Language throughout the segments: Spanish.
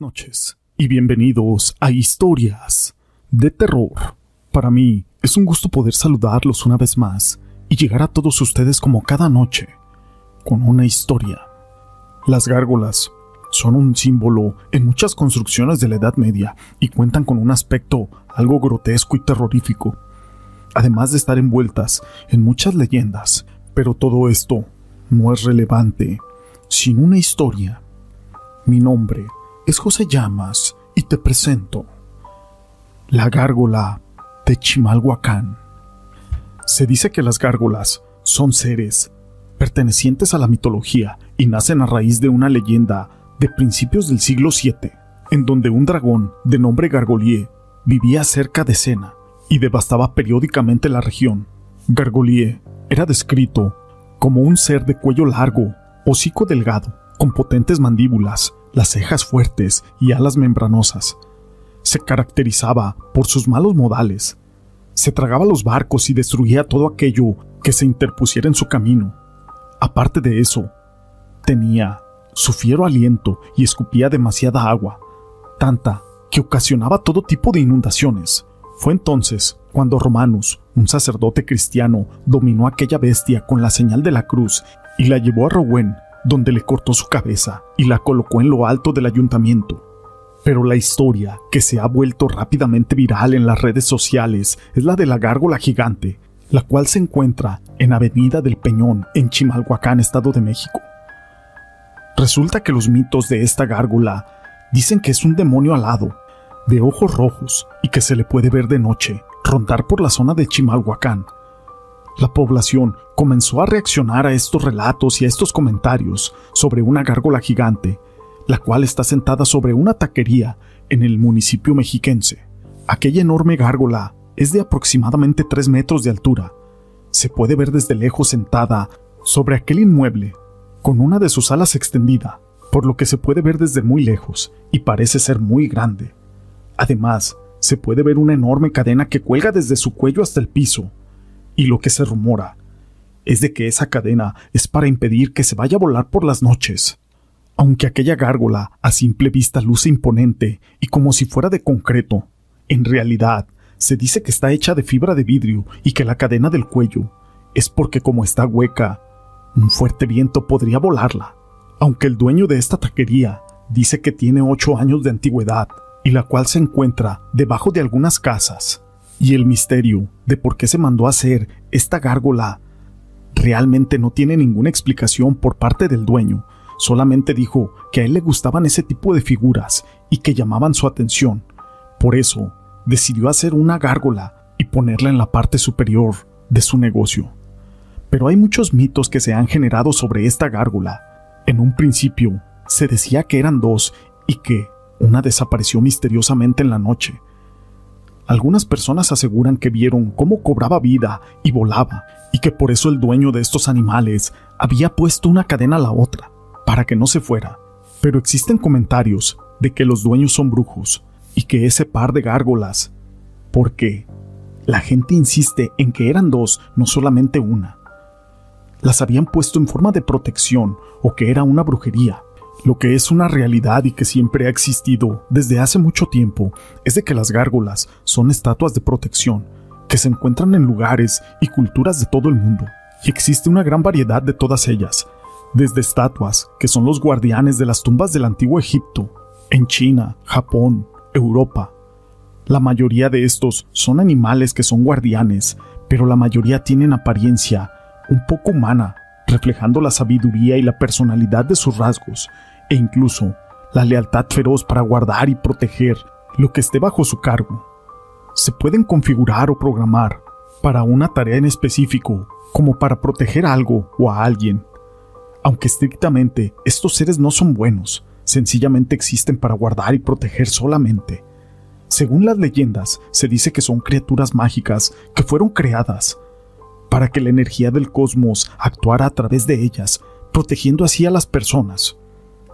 Noches y bienvenidos a Historias de Terror. Para mí es un gusto poder saludarlos una vez más y llegar a todos ustedes como cada noche con una historia. Las gárgolas son un símbolo en muchas construcciones de la Edad Media y cuentan con un aspecto algo grotesco y terrorífico, además de estar envueltas en muchas leyendas. Pero todo esto no es relevante sin una historia. Mi nombre es José Llamas y te presento la gárgola de Chimalhuacán. Se dice que las gárgolas son seres pertenecientes a la mitología y nacen a raíz de una leyenda de principios del siglo VII, en donde un dragón de nombre Gargolier vivía cerca de Sena y devastaba periódicamente la región. Gargolier era descrito como un ser de cuello largo, hocico delgado, con potentes mandíbulas, las cejas fuertes y alas membranosas. Se caracterizaba por sus malos modales. Se tragaba los barcos y destruía todo aquello que se interpusiera en su camino. Aparte de eso, tenía su fiero aliento y escupía demasiada agua, tanta que ocasionaba todo tipo de inundaciones. Fue entonces cuando Romanus, un sacerdote cristiano, dominó aquella bestia con la señal de la cruz y la llevó a Rowen, donde le cortó su cabeza y la colocó en lo alto del ayuntamiento. Pero la historia, que se ha vuelto rápidamente viral en las redes sociales, es la de la gárgola gigante, la cual se encuentra en Avenida del Peñón, en Chimalhuacán, Estado de México. Resulta que los mitos de esta gárgola dicen que es un demonio alado, de ojos rojos y que se le puede ver de noche, rondar por la zona de Chimalhuacán. La población comenzó a reaccionar a estos relatos y a estos comentarios sobre una gárgola gigante, la cual está sentada sobre una taquería en el municipio mexiquense. Aquella enorme gárgola es de aproximadamente 3 metros de altura. Se puede ver desde lejos sentada sobre aquel inmueble, con una de sus alas extendida, por lo que se puede ver desde muy lejos y parece ser muy grande. Además, se puede ver una enorme cadena que cuelga desde su cuello hasta el piso, y lo que se rumora es de que esa cadena es para impedir que se vaya a volar por las noches. Aunque aquella gárgola a simple vista luce imponente y como si fuera de concreto, en realidad se dice que está hecha de fibra de vidrio y que la cadena del cuello es porque como está hueca, un fuerte viento podría volarla. Aunque el dueño de esta taquería dice que tiene ocho años de antigüedad y la cual se encuentra debajo de algunas casas, y el misterio de por qué se mandó a hacer esta gárgola realmente no tiene ninguna explicación por parte del dueño, solamente dijo que a él le gustaban ese tipo de figuras y que llamaban su atención. Por eso, decidió hacer una gárgola y ponerla en la parte superior de su negocio. Pero hay muchos mitos que se han generado sobre esta gárgola. En un principio, se decía que eran dos y que una desapareció misteriosamente en la noche. Algunas personas aseguran que vieron cómo cobraba vida y volaba, y que por eso el dueño de estos animales había puesto una cadena a la otra, para que no se fuera. Pero existen comentarios de que los dueños son brujos, y que ese par de gárgolas, porque la gente insiste en que eran dos, no solamente una. Las habían puesto en forma de protección o que era una brujería, lo que es una realidad y que siempre ha existido desde hace mucho tiempo es de que las gárgolas son estatuas de protección que se encuentran en lugares y culturas de todo el mundo. Y existe una gran variedad de todas ellas, desde estatuas, que son los guardianes de las tumbas del antiguo Egipto, en China, Japón, Europa. La mayoría de estos son animales que son guardianes, pero la mayoría tienen apariencia un poco humana, reflejando la sabiduría y la personalidad de sus rasgos, e incluso la lealtad feroz para guardar y proteger lo que esté bajo su cargo. Se pueden configurar o programar para una tarea en específico, como para proteger algo o a alguien. Aunque estrictamente estos seres no son buenos, sencillamente existen para guardar y proteger solamente. Según las leyendas, se dice que son criaturas mágicas que fueron creadas para que la energía del cosmos actuara a través de ellas, protegiendo así a las personas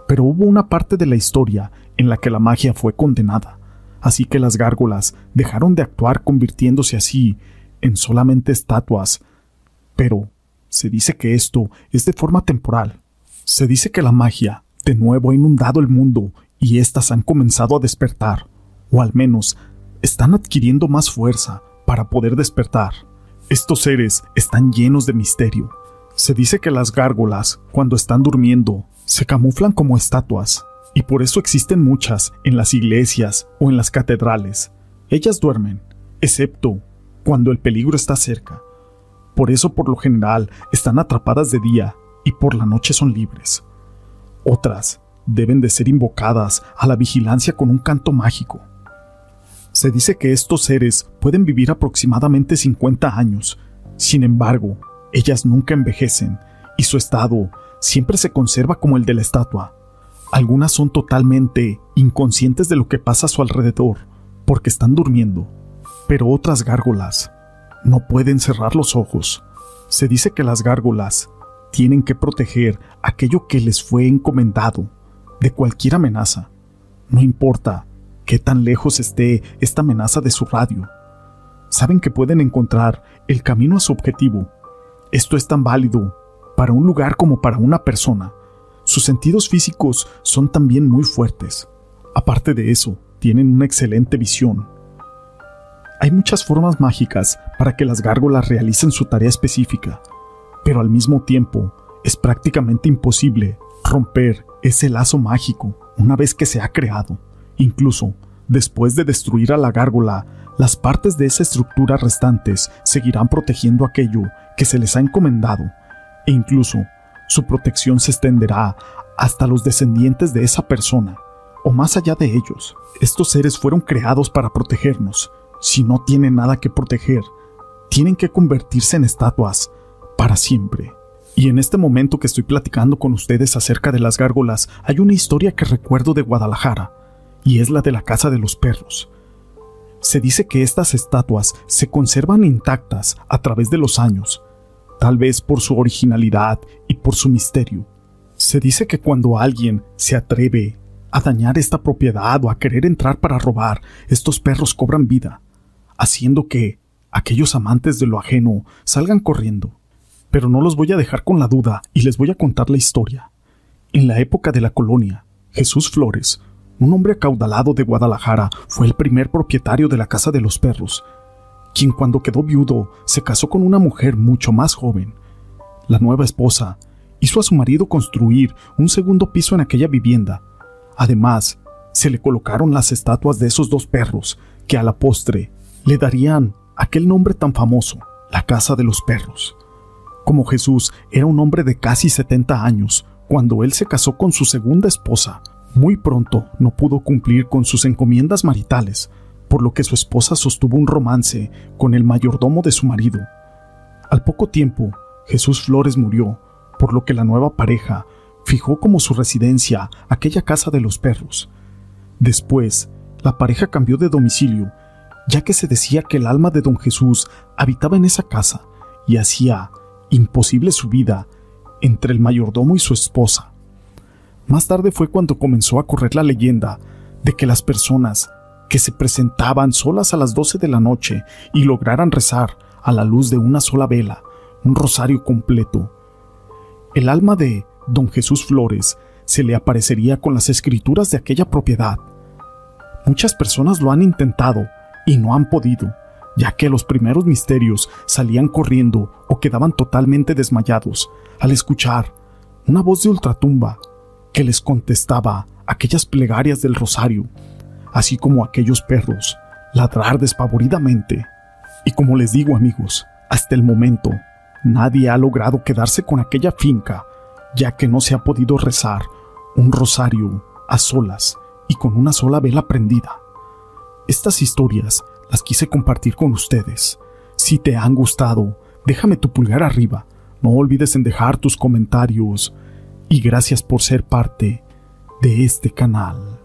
pero hubo una parte de la historia en la que la magia fue condenada, así que las gárgolas dejaron de actuar convirtiéndose así en solamente estatuas. Pero se dice que esto es de forma temporal. Se dice que la magia de nuevo ha inundado el mundo y éstas han comenzado a despertar, o al menos están adquiriendo más fuerza para poder despertar. Estos seres están llenos de misterio. Se dice que las gárgolas, cuando están durmiendo, se camuflan como estatuas, y por eso existen muchas en las iglesias o en las catedrales. Ellas duermen, excepto cuando el peligro está cerca. Por eso por lo general están atrapadas de día y por la noche son libres. Otras deben de ser invocadas a la vigilancia con un canto mágico. Se dice que estos seres pueden vivir aproximadamente 50 años. Sin embargo, ellas nunca envejecen y su estado siempre se conserva como el de la estatua. Algunas son totalmente inconscientes de lo que pasa a su alrededor porque están durmiendo, pero otras gárgolas no pueden cerrar los ojos. Se dice que las gárgolas tienen que proteger aquello que les fue encomendado de cualquier amenaza. No importa qué tan lejos esté esta amenaza de su radio. Saben que pueden encontrar el camino a su objetivo. Esto es tan válido para un lugar como para una persona. Sus sentidos físicos son también muy fuertes. Aparte de eso, tienen una excelente visión. Hay muchas formas mágicas para que las gárgolas realicen su tarea específica, pero al mismo tiempo es prácticamente imposible romper ese lazo mágico una vez que se ha creado. Incluso, después de destruir a la gárgola, las partes de esa estructura restantes seguirán protegiendo aquello que se les ha encomendado, e incluso su protección se extenderá hasta los descendientes de esa persona, o más allá de ellos. Estos seres fueron creados para protegernos. Si no tienen nada que proteger, tienen que convertirse en estatuas para siempre. Y en este momento que estoy platicando con ustedes acerca de las gárgolas, hay una historia que recuerdo de Guadalajara, y es la de la Casa de los Perros. Se dice que estas estatuas se conservan intactas a través de los años, tal vez por su originalidad y por su misterio. Se dice que cuando alguien se atreve a dañar esta propiedad o a querer entrar para robar, estos perros cobran vida, haciendo que aquellos amantes de lo ajeno salgan corriendo pero no los voy a dejar con la duda y les voy a contar la historia. En la época de la colonia, Jesús Flores, un hombre acaudalado de Guadalajara, fue el primer propietario de la Casa de los Perros, quien cuando quedó viudo se casó con una mujer mucho más joven. La nueva esposa hizo a su marido construir un segundo piso en aquella vivienda. Además, se le colocaron las estatuas de esos dos perros que a la postre le darían aquel nombre tan famoso, la Casa de los Perros. Como Jesús era un hombre de casi 70 años, cuando él se casó con su segunda esposa, muy pronto no pudo cumplir con sus encomiendas maritales, por lo que su esposa sostuvo un romance con el mayordomo de su marido. Al poco tiempo, Jesús Flores murió, por lo que la nueva pareja fijó como su residencia aquella casa de los perros. Después, la pareja cambió de domicilio, ya que se decía que el alma de don Jesús habitaba en esa casa y hacía imposible su vida entre el mayordomo y su esposa. Más tarde fue cuando comenzó a correr la leyenda de que las personas que se presentaban solas a las 12 de la noche y lograran rezar a la luz de una sola vela, un rosario completo, el alma de don Jesús Flores se le aparecería con las escrituras de aquella propiedad. Muchas personas lo han intentado y no han podido ya que los primeros misterios salían corriendo o quedaban totalmente desmayados al escuchar una voz de ultratumba que les contestaba aquellas plegarias del rosario, así como aquellos perros ladrar despavoridamente. Y como les digo amigos, hasta el momento nadie ha logrado quedarse con aquella finca, ya que no se ha podido rezar un rosario a solas y con una sola vela prendida. Estas historias las quise compartir con ustedes. Si te han gustado, déjame tu pulgar arriba. No olvides en dejar tus comentarios. Y gracias por ser parte de este canal.